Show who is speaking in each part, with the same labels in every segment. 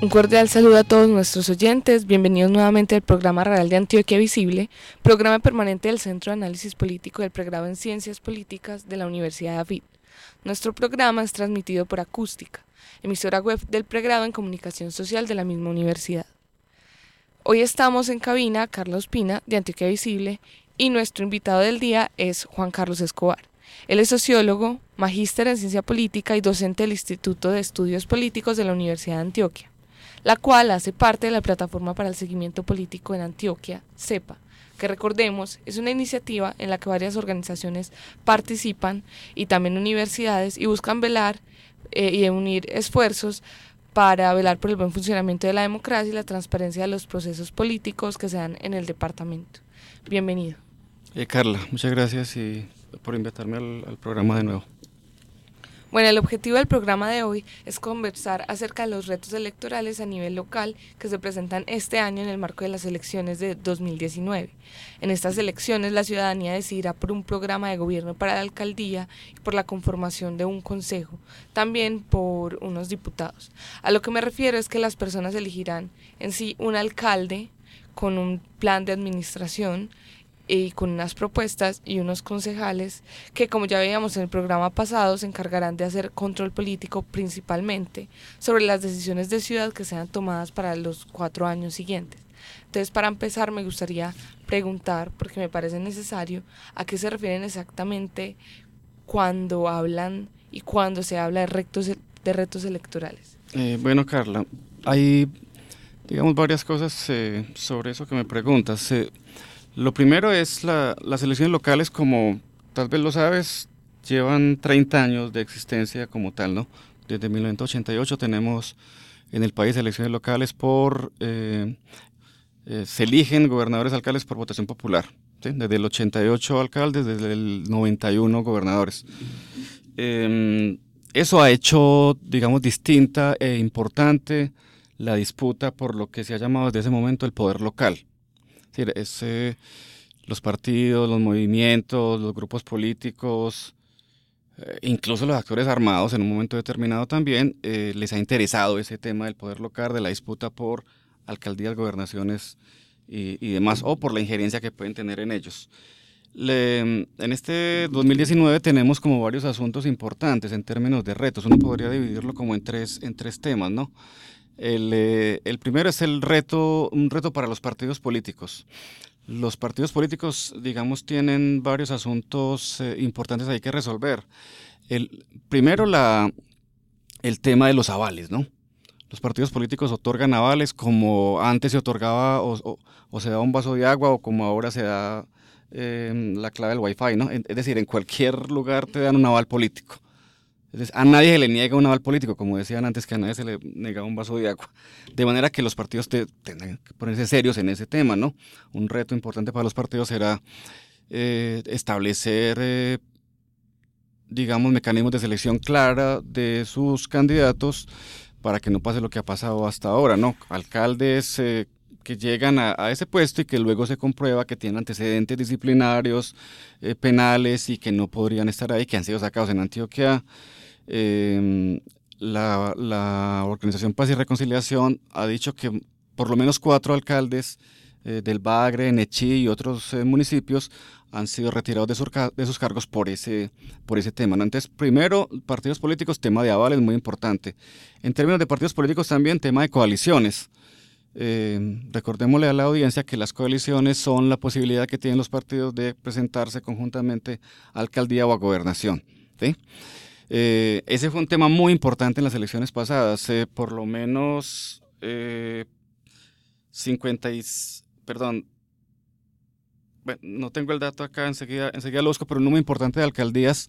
Speaker 1: Un cordial saludo a todos nuestros oyentes. Bienvenidos nuevamente al programa Real de Antioquia Visible, programa permanente del Centro de Análisis Político del Pregrado en Ciencias Políticas de la Universidad de Avid. Nuestro programa es transmitido por Acústica, emisora web del pregrado en Comunicación Social de la misma universidad. Hoy estamos en cabina Carlos Pina de Antioquia Visible y nuestro invitado del día es Juan Carlos Escobar. Él es sociólogo, magíster en ciencia política y docente del Instituto de Estudios Políticos de la Universidad de Antioquia la cual hace parte de la Plataforma para el Seguimiento Político en Antioquia, CEPA, que recordemos es una iniciativa en la que varias organizaciones participan y también universidades y buscan velar eh, y unir esfuerzos para velar por el buen funcionamiento de la democracia y la transparencia de los procesos políticos que se dan en el departamento. Bienvenido.
Speaker 2: Eh, Carla, muchas gracias y por invitarme al programa de nuevo.
Speaker 1: Bueno, el objetivo del programa de hoy es conversar acerca de los retos electorales a nivel local que se presentan este año en el marco de las elecciones de 2019. En estas elecciones la ciudadanía decidirá por un programa de gobierno para la alcaldía y por la conformación de un consejo, también por unos diputados. A lo que me refiero es que las personas elegirán en sí un alcalde con un plan de administración y con unas propuestas y unos concejales que, como ya veíamos en el programa pasado, se encargarán de hacer control político principalmente sobre las decisiones de ciudad que sean tomadas para los cuatro años siguientes. Entonces, para empezar, me gustaría preguntar, porque me parece necesario, a qué se refieren exactamente cuando hablan y cuando se habla de retos, de retos electorales.
Speaker 2: Eh, bueno, Carla, hay, digamos, varias cosas eh, sobre eso que me preguntas. Eh, lo primero es la, las elecciones locales, como tal vez lo sabes, llevan 30 años de existencia como tal, ¿no? Desde 1988 tenemos en el país elecciones locales por... Eh, eh, se eligen gobernadores alcaldes por votación popular. Desde el 88 alcaldes, desde el 91 gobernadores. Em, eso ha hecho, digamos, distinta e importante la disputa por lo que se ha llamado desde ese momento el poder local es, los partidos, los movimientos, los grupos políticos, eh, incluso los actores armados en un momento determinado también, eh, les ha interesado ese tema del poder local, de la disputa por alcaldías, gobernaciones y, demás, o por la injerencia que pueden tener en ellos. en este 2019 tenemos como varios asuntos importantes en términos de retos. Uno podría dividirlo como en tres, en tres temas, ¿no? Eh, el, primero es el reto, un reto para los partidos políticos. Los partidos políticos, digamos, tienen varios asuntos eh, importantes ahí que resolver. El, primero, la, el tema de los avales, ¿no? Los partidos políticos otorgan avales como antes se otorgaba o, se da un vaso de agua o como ahora se da eh, la clave del Wi-Fi, ¿no? Es decir, en cualquier lugar te dan un aval político a nadie se le niega un aval político, como decían antes, que a nadie se le niega un vaso de agua. De manera que los partidos tengan que ponerse serios en ese tema, ¿no? Un reto importante para los partidos será eh, establecer, eh, digamos, mecanismos de selección clara de sus candidatos para que no pase lo que ha pasado hasta ahora, ¿no? Alcaldes eh, que llegan a, ese puesto y que luego se comprueba que tienen antecedentes disciplinarios, penales y que no podrían estar ahí, que han sido sacados en Antioquia eh, la, Organización Paz y Reconciliación ha dicho que por lo menos cuatro alcaldes eh, del Bagre, Nechí y otros eh, municipios han sido retirados de, de, sus cargos por ese, por ese tema. Entonces, primero, partidos políticos, tema de avales muy importante. En términos de partidos políticos también, tema de coaliciones. Eh, recordémosle a la audiencia que las coaliciones son la posibilidad que tienen los partidos de presentarse conjuntamente a alcaldía o a gobernación. Eh, ese fue un tema muy importante en las elecciones pasadas. Eh, por lo menos 50 eh, perdón, no tengo el dato acá, enseguida, enseguida lo busco, pero un número importante de alcaldías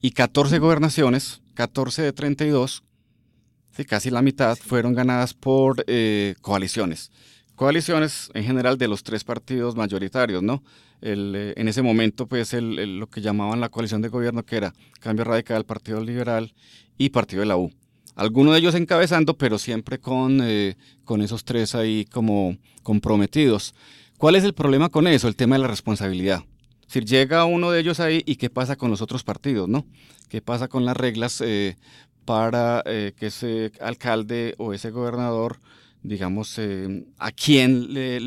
Speaker 2: y 14 gobernaciones, 14 de 32, casi la mitad, fueron ganadas por coaliciones coaliciones en general de los tres partidos mayoritarios, ¿no? El, en ese momento, pues, el, lo que llamaban la coalición de gobierno, que era Cambio Radical, Partido Liberal y Partido de la U. Algunos de ellos encabezando, pero siempre con, con esos tres ahí como comprometidos. ¿Cuál es el problema con eso? El tema de la responsabilidad. Si llega uno de ellos ahí y qué pasa con los otros partidos, ¿no? ¿Qué pasa con las reglas eh, para eh, que ese alcalde o ese gobernador, digamos, eh, a quién le,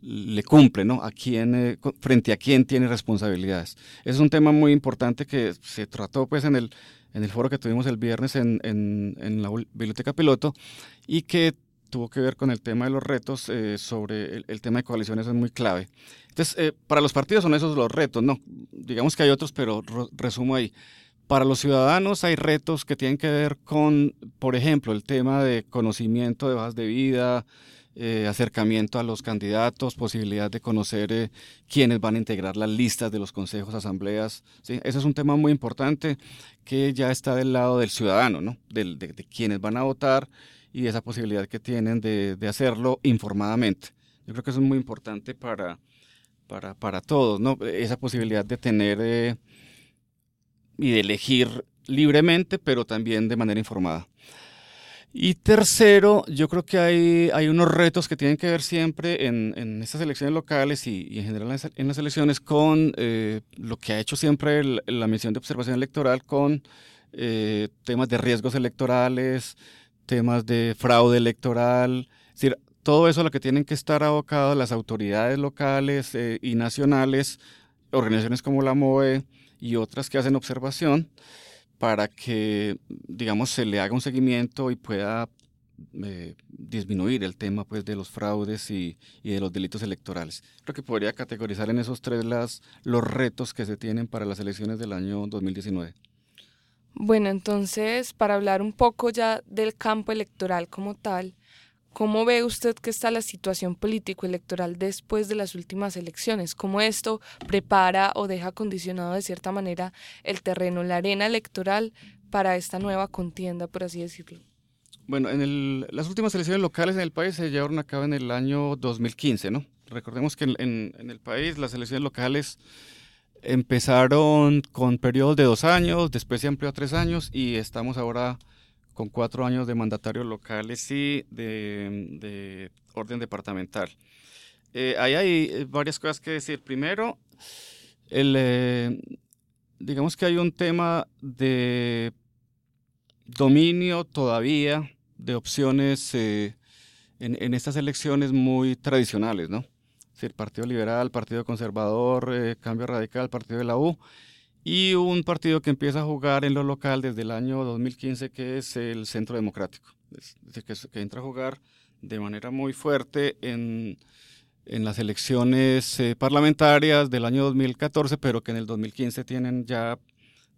Speaker 2: le, cumple, ¿no? A quién, frente a quién tiene responsabilidades. Es un tema muy importante que se trató, pues, en el, en el foro que tuvimos el viernes en, en, la Biblioteca Piloto y que tuvo que ver con el tema de los retos eh, sobre el, tema de coaliciones es muy clave. Entonces, eh, para los partidos son esos los retos, ¿no? Digamos que hay otros, pero resumo ahí. Para los ciudadanos hay retos que tienen que ver con, por ejemplo, el tema de conocimiento de bajas de vida, eh, acercamiento a los candidatos, posibilidad de conocer quiénes van a integrar las listas de los consejos, asambleas. ¿sí? Ese es un tema muy importante que ya está del lado del ciudadano, ¿no? de, de quienes van a votar y esa posibilidad que tienen de, de, hacerlo informadamente. Yo creo que eso es muy importante para, para, para todos, ¿no? esa posibilidad de tener eh, y de elegir libremente, pero también de manera informada. Y tercero, yo creo que hay, hay unos retos que tienen que ver siempre en, en estas elecciones locales y, en general en las elecciones con eh, lo que ha hecho siempre la misión de observación electoral con eh, temas de riesgos electorales, temas de fraude electoral, es decir, todo eso a lo que tienen que estar abocados las autoridades locales eh, y nacionales, organizaciones como la MOE y otras que hacen observación, para que, digamos, se le haga un seguimiento y pueda eh, disminuir el tema pues, de los fraudes y, de los delitos electorales. Creo que podría categorizar en esos tres las, los retos que se tienen para las elecciones del año 2019.
Speaker 1: Bueno, entonces, para hablar un poco ya del campo electoral como tal, ¿cómo ve usted que está la situación político-electoral después de las últimas elecciones? ¿Cómo esto prepara o deja condicionado de cierta manera el terreno, la arena electoral para esta nueva contienda, por así decirlo?
Speaker 2: Bueno, en el, las últimas elecciones locales en el país se llevaron a cabo en el año 2015, ¿no? Recordemos que en, en, en el país las elecciones locales Empezaron con periodos de dos años, después se amplió a tres años y estamos ahora con cuatro años de mandatarios locales y de, orden departamental. Eh, ahí hay eh, varias cosas que decir. Primero, el, eh, digamos que hay un tema de dominio todavía de opciones en, estas elecciones muy tradicionales, ¿no? el Partido Liberal, Partido Conservador, Cambio Radical, Partido de la U, y un partido que empieza a jugar en lo local desde el año 2015, que es el Centro Democrático, es decir, que, entra a jugar de manera muy fuerte en, en las elecciones eh, parlamentarias del año 2014, pero que en el 2015 tienen ya,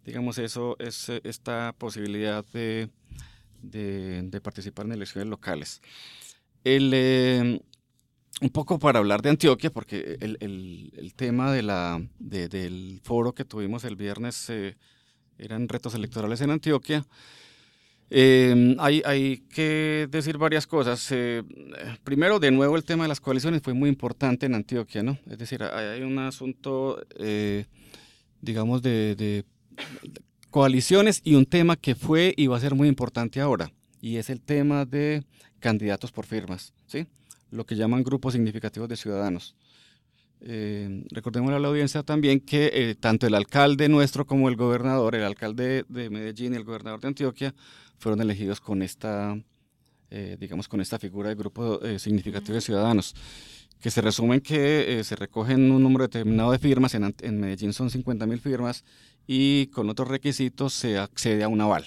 Speaker 2: digamos, eso, es, esta posibilidad de, de, participar en elecciones locales. El, eh, un poco para hablar de Antioquia, porque el, el, tema del foro que tuvimos el viernes eh, eran retos electorales en Antioquia. Eh, hay, hay, que decir varias cosas. Eh, primero, de nuevo, el tema de las coaliciones fue muy importante en Antioquia, ¿no? Es decir, hay, un asunto, digamos, de, de coaliciones y un tema que fue y va a ser muy importante ahora, y es el tema de candidatos por firmas, ¿sí? Lo que llaman grupos significativos de ciudadanos. Eh, recordemos a la audiencia también que eh, tanto el alcalde nuestro como el gobernador, el alcalde de Medellín y el gobernador de Antioquia, fueron elegidos con esta, eh, digamos, con esta figura de grupo significativo de ciudadanos, que se resumen que se recogen un número determinado de firmas, en, en Medellín son 50 mil firmas, y con otros requisitos se accede a un aval,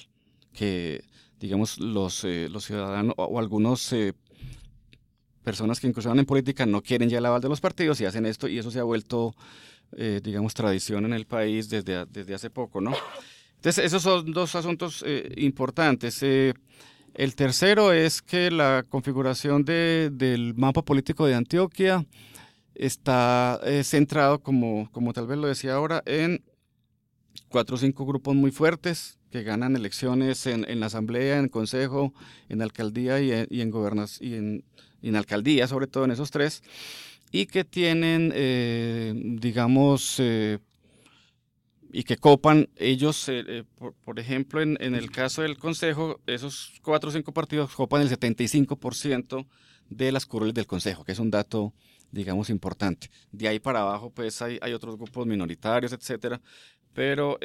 Speaker 2: que digamos los, los ciudadanos o, o algunos personas que incursionan en política no quieren ya el aval de los partidos y hacen esto y eso se ha vuelto, eh, digamos, tradición en el país desde, desde hace poco, ¿no? Entonces, esos son dos asuntos eh, importantes. Eh, el tercero es que la configuración de, del mapa político de Antioquia está centrado, como, como tal vez lo decía ahora, en cuatro o cinco grupos muy fuertes que ganan elecciones en, en la asamblea, en el consejo, en la alcaldía y en, y en, y en en alcaldía, sobre todo en esos tres, y que tienen, eh, digamos, eh, y que copan ellos, eh, por, ejemplo, en, el caso del Consejo, esos cuatro o cinco partidos copan el 75% de las curules del Consejo, que es un dato, digamos, importante. De ahí para abajo, pues hay, otros grupos minoritarios, etcétera, pero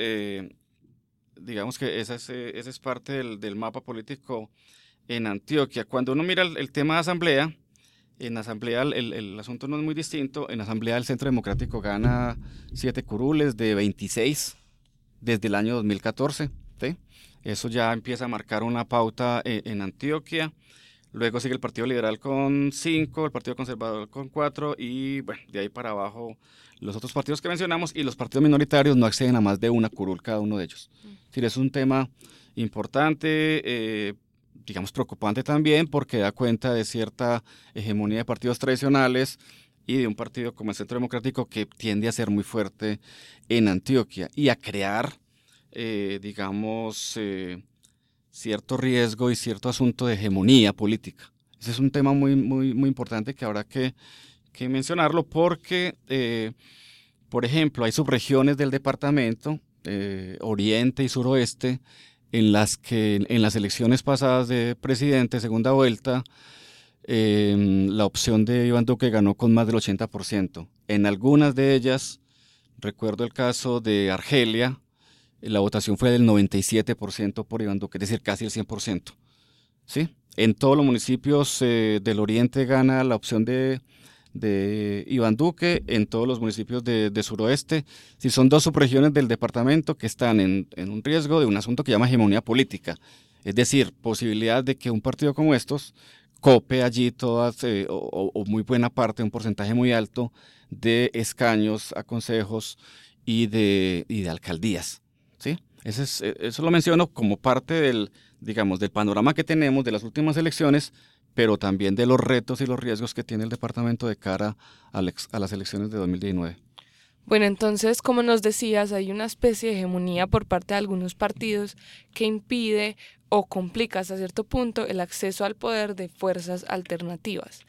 Speaker 2: digamos que esa es, parte del mapa político en Antioquia. Cuando uno mira el, tema de asamblea, en asamblea el, el, asunto no es muy distinto. En asamblea el Centro Democrático gana siete curules de 26 desde el año 2014. Eso ya empieza a marcar una pauta en, en Antioquia. Luego sigue el Partido Liberal con cinco, el Partido Conservador con cuatro y bueno, de ahí para abajo los otros partidos que mencionamos y los partidos minoritarios no acceden a más de una curul cada uno de ellos. Es decir, es un tema importante. Eh, digamos, preocupante también porque da cuenta de cierta hegemonía de partidos tradicionales y de un partido como el Centro Democrático que tiende a ser muy fuerte en Antioquia y a crear, eh, digamos, eh, cierto riesgo y cierto asunto de hegemonía política. Ese es un tema muy, muy, muy importante que habrá que, que mencionarlo porque, eh, por ejemplo, hay subregiones del departamento, oriente y suroeste, en las que en las elecciones pasadas de presidente, segunda vuelta, em, la opción de Iván Duque ganó con más del 80%. En algunas de ellas, recuerdo el caso de Argelia, la votación fue del 97% por Iván Duque, es decir, casi el 100%. ¿sí? En todos los municipios eh, del oriente gana la opción de de Iván Duque en todos los municipios de, suroeste. Si son dos subregiones del departamento que están en, un riesgo de un asunto que llama hegemonía política, es decir, posibilidad de que un partido como estos cope allí todas eh, o, muy buena parte, un porcentaje muy alto de escaños a consejos y de, de alcaldías. ¿sí? es, eh, eso lo menciono como parte del, digamos, del panorama que tenemos de las últimas elecciones, pero también de los retos y los riesgos que tiene el departamento de cara a, las elecciones de 2019.
Speaker 1: Bueno, entonces, como nos decías, hay una especie de hegemonía por parte de algunos partidos que impide o complica hasta cierto punto el acceso al poder de fuerzas alternativas.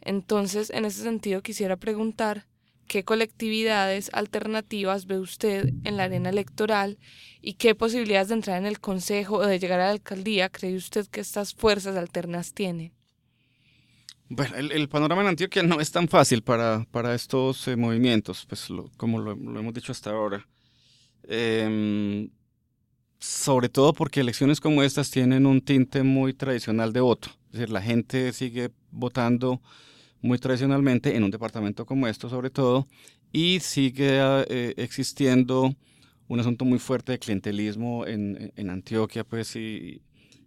Speaker 1: Entonces, en ese sentido, quisiera preguntar qué colectividades alternativas ve usted en la arena electoral y qué posibilidades de entrar en el Consejo o de llegar a la alcaldía cree usted que estas fuerzas alternas tienen.
Speaker 2: Bueno, el, panorama en Antioquia no es tan fácil para, para estos eh, movimientos, pues como lo, hemos dicho hasta ahora. Em, sobre todo porque elecciones como estas tienen un tinte muy tradicional de voto. Es decir, la gente sigue votando muy tradicionalmente en un departamento como esto, sobre todo, y sigue eh, existiendo un asunto muy fuerte de clientelismo en, en Antioquia, pues, y,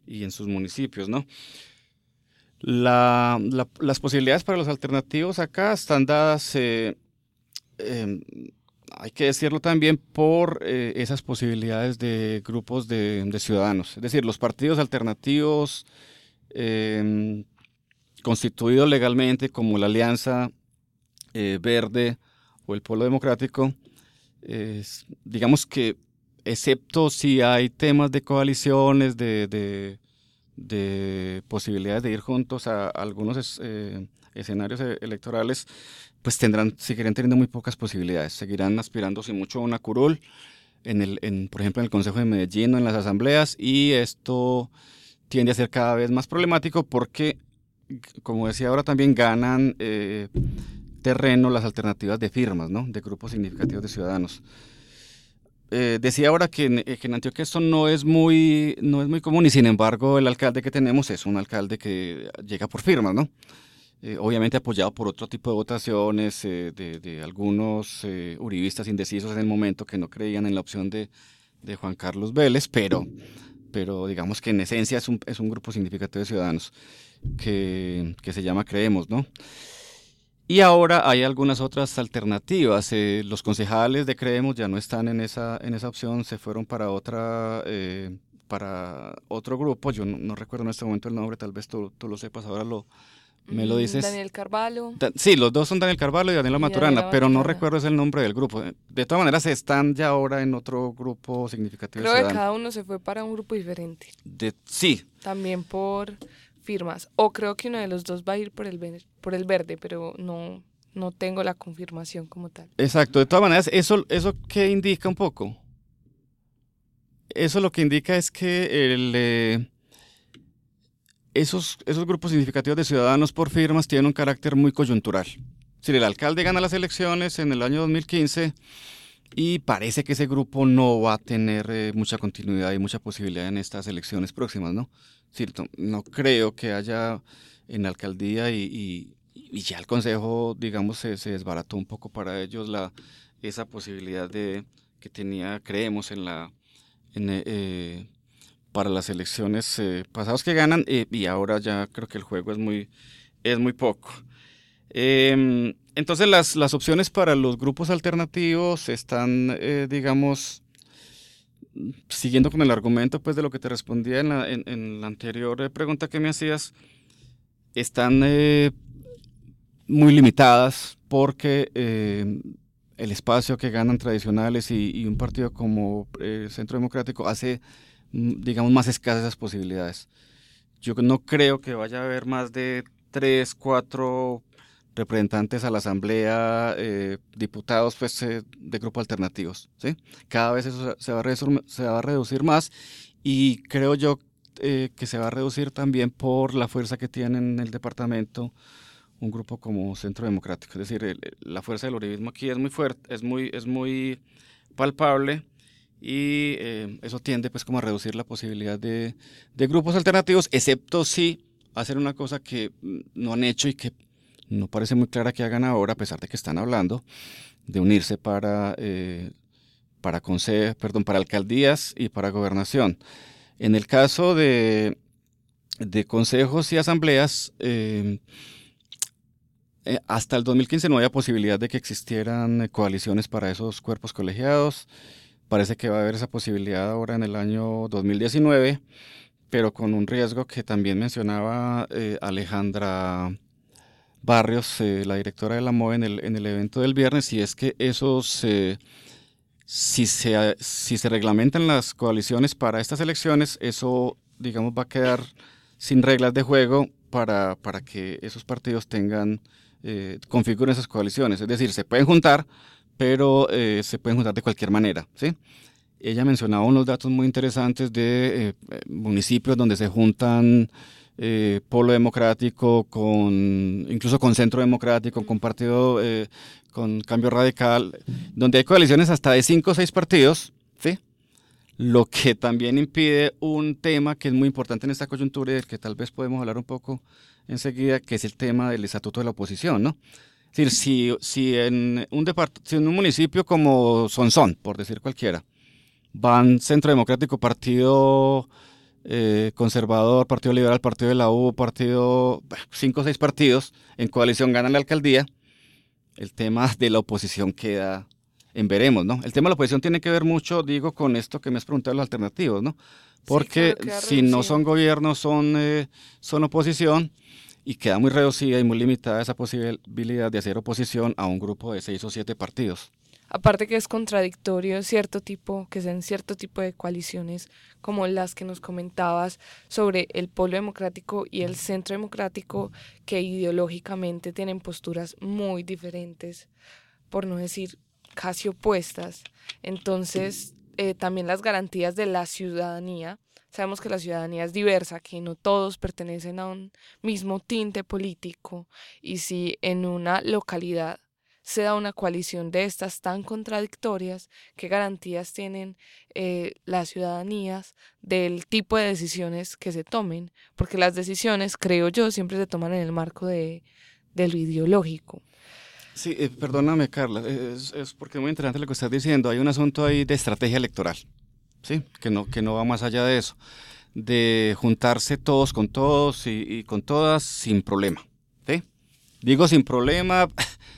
Speaker 2: y en sus municipios, ¿no? La, las posibilidades para los alternativos acá están dadas, eh, em, hay que decirlo también, por eh, esas posibilidades de grupos de, ciudadanos. Es decir, los partidos alternativos em, constituidos legalmente como la Alianza eh, Verde o el Pueblo Democrático, digamos que excepto si hay temas de coaliciones, de de posibilidades de ir juntos a, algunos eh, escenarios e, electorales, pues tendrán, seguirán teniendo muy pocas posibilidades, seguirán aspirando sin mucho a una curul, en el, en, por ejemplo en el Consejo de Medellín o en las asambleas, y esto tiende a ser cada vez más problemático porque, como decía ahora, también ganan eh, terreno las alternativas de firmas, ¿no? de grupos significativos de ciudadanos. Eh, decía ahora que en, eh, que en, Antioquia esto no es, muy, no es muy común y sin embargo el alcalde que tenemos es un alcalde que llega por firmas, ¿no? Eh, obviamente apoyado por otro tipo de votaciones de, de, algunos uribistas indecisos en el momento que no creían en la opción de, de, Juan Carlos Vélez, pero, pero digamos que en esencia es un, es un grupo significativo de ciudadanos que, que se llama Creemos, ¿no? Y ahora hay algunas otras alternativas. Eh, los concejales de Creemos ya no están en esa, en esa opción, se fueron para otra, eh, para otro grupo. Yo no, recuerdo en este momento el nombre, tal vez tú, tú lo sepas, ahora lo, me lo mm, dices.
Speaker 1: Daniel Carvalho.
Speaker 2: sí, los dos son Daniel Carvalho y Daniela Maturana, pero no recuerdo es el nombre del grupo. De todas maneras, están ya ahora en otro grupo significativo.
Speaker 1: Creo que cada uno se fue para un grupo diferente.
Speaker 2: De, sí.
Speaker 1: También por firmas. O creo que uno de los dos va a ir por el, por el verde, pero no, no tengo la confirmación como tal.
Speaker 2: Exacto, de todas maneras, ¿eso, eso qué indica un poco? Eso lo que indica es que el, eh, esos, esos grupos significativos de ciudadanos por firmas tienen un carácter muy coyuntural. Si el alcalde gana las elecciones en el año 2015 y parece que ese grupo no va a tener eh, mucha continuidad y mucha posibilidad en estas elecciones próximas, ¿no? Cierto, no creo que haya en la alcaldía y, ya el consejo, digamos, se, desbarató un poco para ellos la, esa posibilidad de que tenía, creemos, en la eh, para las elecciones eh, pasadas que ganan eh, y ahora ya creo que el juego es muy, es muy poco. Em, entonces las, las opciones para los grupos alternativos están, eh, digamos, siguiendo con el argumento pues de lo que te respondía en la, en, la anterior pregunta que me hacías, están muy limitadas porque el espacio que ganan tradicionales y, y un partido como Centro Democrático hace Mm, digamos, más escasas esas posibilidades. Yo no creo que vaya a haber más de tres, cuatro representantes a la asamblea, eh, diputados pues, eh, de grupos alternativos. ¿sí? Cada vez eso se va, a reducir, más y creo yo eh, que se va a reducir también por la fuerza que tiene en el departamento un grupo como Centro Democrático. Es decir, la fuerza del uribismo aquí es muy fuerte, es muy, es muy palpable y eso tiende pues como a reducir la posibilidad de, de, grupos alternativos, excepto si hacer una cosa que mm, no han hecho y que no parece muy clara que hagan ahora, a pesar de que están hablando, de unirse para, eh, para, perdón, para alcaldías y para gobernación. En el caso de, de consejos y asambleas, eh, hasta el 2015 no había posibilidad de que existieran coaliciones para esos cuerpos colegiados. Parece que va a haber esa posibilidad ahora en el año 2019, pero con un riesgo que también mencionaba eh, Alejandra Barrios, eh, la directora de la MOE, en el, en el evento del viernes, y es que esos, si, se, si se reglamentan las coaliciones para estas elecciones, eso, digamos, va a quedar sin reglas de juego para, para que esos partidos tengan, eh, configuren esas coaliciones. Es decir, se pueden juntar, pero eh, se pueden juntar de cualquier manera, ¿sí? Ella mencionaba unos datos muy interesantes de eh, municipios donde se juntan eh, Polo Democrático con, incluso con Centro Democrático, con Partido, con Cambio Radical, donde hay coaliciones hasta de cinco o seis partidos, ¿sí? Lo que también impide un tema que es muy importante en esta coyuntura y del que tal vez podemos hablar un poco enseguida, que es el tema del estatuto de la oposición, ¿no? decir, si, si, en un en un municipio como Sonsón, por decir cualquiera, van Centro Democrático, Partido eh, Conservador, Partido Liberal, Partido de la U, Partido, cinco o seis partidos en coalición ganan la alcaldía, el tema de la oposición queda en veremos, ¿no? El tema de la oposición tiene que ver mucho, digo, con esto que me has preguntado, los alternativos, ¿no? Porque si no son gobiernos, son, eh, son oposición y queda muy reducida y muy limitada esa posibilidad de hacer oposición a un grupo de seis o siete partidos.
Speaker 1: Aparte que es contradictorio cierto tipo, que sean cierto tipo de coaliciones como las que nos comentabas sobre el polo democrático y el centro democrático, que ideológicamente tienen posturas muy diferentes, por no decir casi opuestas. Entonces, eh, también las garantías de la ciudadanía Sabemos que la ciudadanía es diversa, que no todos pertenecen a un mismo tinte político y si en una localidad se da una coalición de estas tan contradictorias, ¿qué garantías tienen eh, las ciudadanías del tipo de decisiones que se tomen? Porque las decisiones, creo yo, siempre se toman en el marco de, lo ideológico.
Speaker 2: Sí, eh, perdóname, Carla, es, es porque es muy interesante lo que estás diciendo. Hay un asunto ahí de estrategia electoral. ¿sí? que, no, que no va más allá de eso, de juntarse todos con todos y, con todas sin problema. ¿sí? Digo sin problema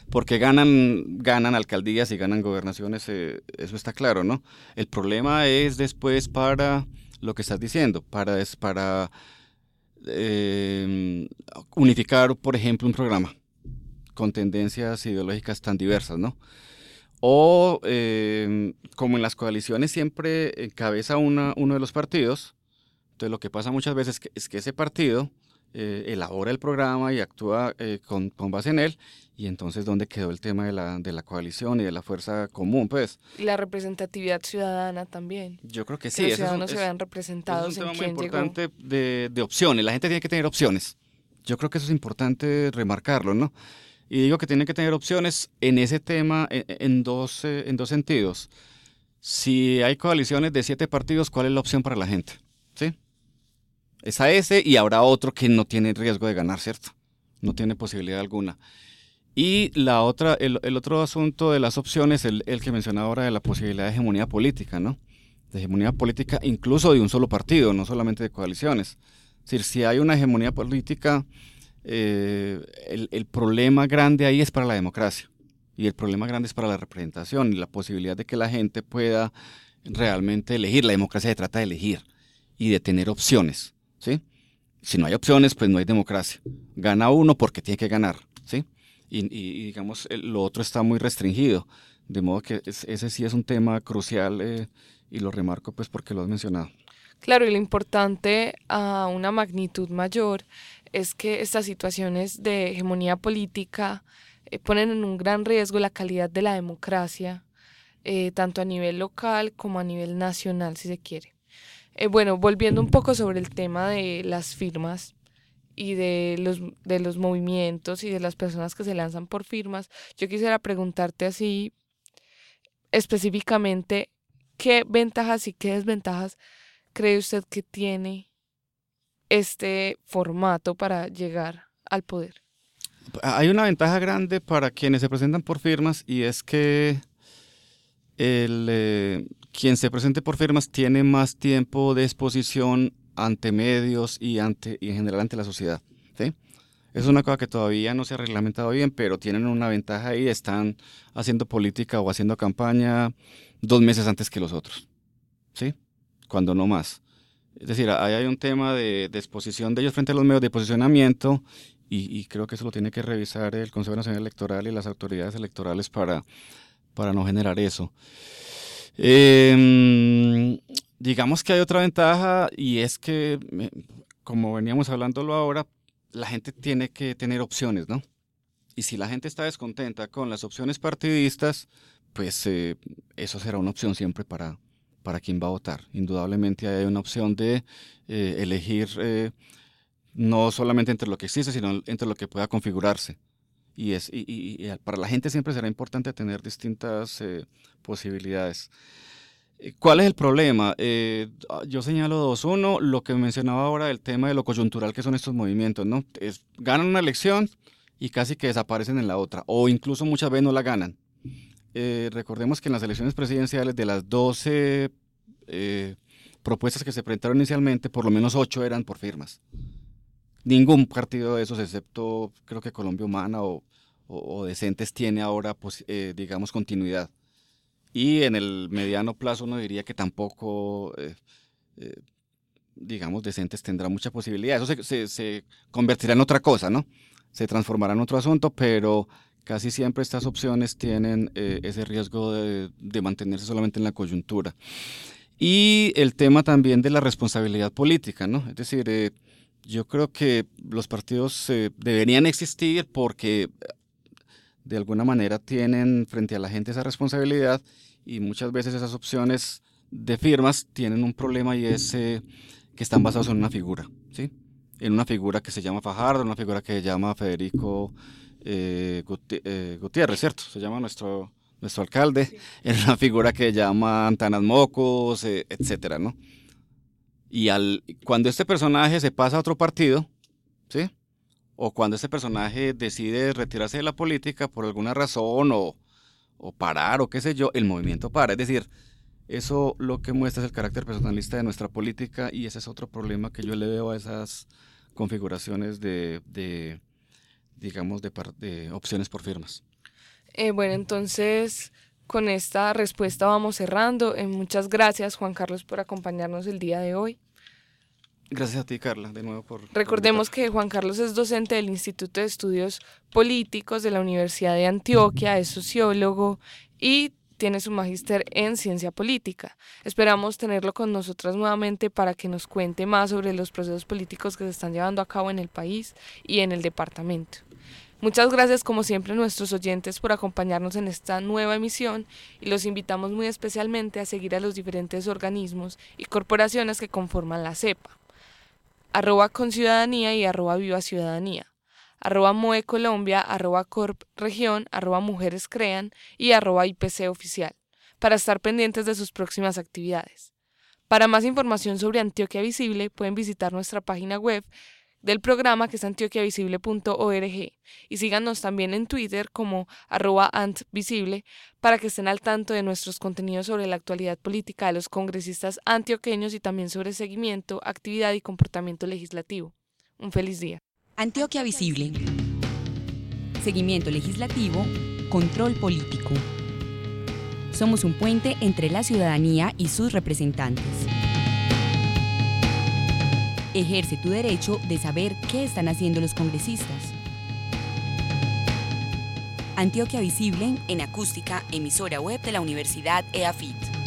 Speaker 2: porque ganan, ganan alcaldías y ganan gobernaciones, eh, eso está claro, ¿no? El problema es después para lo que estás diciendo, para, eh, unificar, por ejemplo, un programa con tendencias ideológicas tan diversas, ¿no? O em, como en las coaliciones siempre encabeza una, uno de los partidos, entonces lo que pasa muchas veces es que, ese partido eh, elabora el programa y actúa eh, con, con, base en él. Y entonces, ¿dónde quedó el tema de la, de la coalición y de la fuerza común? Pues.
Speaker 1: Y la representatividad ciudadana también.
Speaker 2: Yo creo que sí.
Speaker 1: Que los ciudadanos se vean representados.
Speaker 2: Es un tema muy importante de, de, opciones. La gente tiene que tener opciones. Yo creo que eso es importante remarcarlo, ¿no? Y digo que tiene que tener opciones en ese tema en, en dos, en dos sentidos. Si hay coaliciones de siete partidos, ¿cuál es la opción para la gente? Es a ese y habrá otro que no tiene riesgo de ganar, ¿cierto? No tiene posibilidad alguna. Y la otra, el, otro asunto de las opciones, el, el, que mencionaba ahora de la posibilidad de hegemonía política, ¿no? De hegemonía política incluso de un solo partido, no solamente de coaliciones. Es decir, si hay una hegemonía política, eh, el, el problema grande ahí es para la democracia. Y el problema grande es para la representación y la posibilidad de que la gente pueda realmente elegir. La democracia se trata de elegir y de tener opciones. ¿Sí? Si no hay opciones, pues no hay democracia. Gana uno porque tiene que ganar, ¿sí? Y, digamos, lo otro está muy restringido. De modo que es, ese sí es un tema crucial eh, y lo remarco pues porque lo has mencionado.
Speaker 1: Claro, y lo importante a una magnitud mayor es que estas situaciones de hegemonía política eh, ponen en un gran riesgo la calidad de la democracia, eh, tanto a nivel local como a nivel nacional, si se quiere. Eh, bueno, volviendo un poco sobre el tema de las firmas y de los, de los movimientos y de las personas que se lanzan por firmas, yo quisiera preguntarte así específicamente qué ventajas y qué desventajas cree usted que tiene este formato para llegar al poder.
Speaker 2: Hay una ventaja grande para quienes se presentan por firmas y es que el, eh, quien se presente por firmas tiene más tiempo de exposición ante medios y, ante, y en general ante la sociedad. ¿sí? Es una cosa que todavía no se ha reglamentado bien, pero tienen una ventaja ahí, están haciendo política o haciendo campaña dos meses antes que los otros, ¿sí? Cuando no más. Es decir, ahí hay un tema de, de exposición de ellos frente a los medios, de posicionamiento, y, y, creo que eso lo tiene que revisar el Consejo Nacional Electoral y las autoridades electorales para, para no generar eso. Eh, digamos que hay otra ventaja y es que, como veníamos hablándolo ahora, la gente tiene que tener opciones, ¿no? Y si la gente está descontenta con las opciones partidistas, pues eh, eso será una opción siempre para, para quien va a votar. Indudablemente hay una opción de eh, elegir eh, no solamente entre lo que existe, sino entre lo que pueda configurarse. Y, es, y, y, para la gente siempre será importante tener distintas eh, posibilidades. ¿Cuál es el problema? Eh, yo señalo dos. Uno, lo que mencionaba ahora del tema de lo coyuntural que son estos movimientos, ¿no? Ganan una elección y casi que desaparecen en la otra, o incluso muchas veces no la ganan. Eh, recordemos que en las elecciones presidenciales de las 12 eh, propuestas que se presentaron inicialmente, por lo menos 8 eran por firmas. Ningún partido de esos, excepto creo que Colombia Humana o, o, Decentes, tiene ahora, pues, eh, digamos, continuidad. Y en el mediano plazo uno diría que tampoco, eh, eh, digamos, Decentes tendrá mucha posibilidad. Eso se, se, convertirá en otra cosa, ¿no? Se transformará en otro asunto, pero casi siempre estas opciones tienen ese riesgo de, mantenerse solamente en la coyuntura. Y el tema también de la responsabilidad política, ¿no? Es decir, yo creo que los partidos deberían existir porque de alguna manera tienen frente a la gente esa responsabilidad y muchas veces esas opciones de firmas tienen un problema y es eh, que están basados en una figura, ¿sí? En una figura que se llama Fajardo, una figura que se llama Federico eh, Gutiérrez, ¿cierto? Se llama nuestro, nuestro alcalde, sí. en una figura que se llama Antanas Mocos, eh, etcétera, ¿no? Y al, cuando este personaje se pasa a otro partido, ¿sí? O cuando este personaje decide retirarse de la política por alguna razón o, o parar o qué sé yo, el movimiento para. Es decir, eso lo que muestra es el carácter personalista de nuestra política y ese es otro problema que yo le veo a esas configuraciones de, de digamos, de, de, opciones por firmas.
Speaker 1: Eh, bueno, entonces con esta respuesta vamos cerrando. Eh, muchas gracias, Juan Carlos, por acompañarnos el día de hoy.
Speaker 2: Gracias a ti, Carla, de nuevo por...
Speaker 1: Recordemos por que Juan Carlos es docente del Instituto de Estudios Políticos de la Universidad de Antioquia, es sociólogo y tiene su magíster en ciencia política. Esperamos tenerlo con nosotras nuevamente para que nos cuente más sobre los procesos políticos que se están llevando a cabo en el país y en el departamento. Muchas gracias como siempre a nuestros oyentes por acompañarnos en esta nueva emisión y los invitamos muy especialmente a seguir a los diferentes organismos y corporaciones que conforman la CEPA. Arroba con ciudadanía y arroba viva ciudadanía. Arroba Moe Colombia, arroba Corp Región, arroba Mujeres Crean y arroba IPC Oficial, para estar pendientes de sus próximas actividades. Para más información sobre Antioquia Visible pueden visitar nuestra página web del programa que es antioquiavisible.org y síganos también en Twitter como arroba antvisible para que estén al tanto de nuestros contenidos sobre la actualidad política de los congresistas antioqueños y también sobre seguimiento, actividad y comportamiento legislativo. Un feliz día.
Speaker 3: Antioquia Visible. Seguimiento legislativo, control político. Somos un puente entre la ciudadanía y sus representantes. Ejerce tu derecho de saber qué están haciendo los congresistas. Antioquia Visible en acústica, emisora web de la Universidad EAFIT.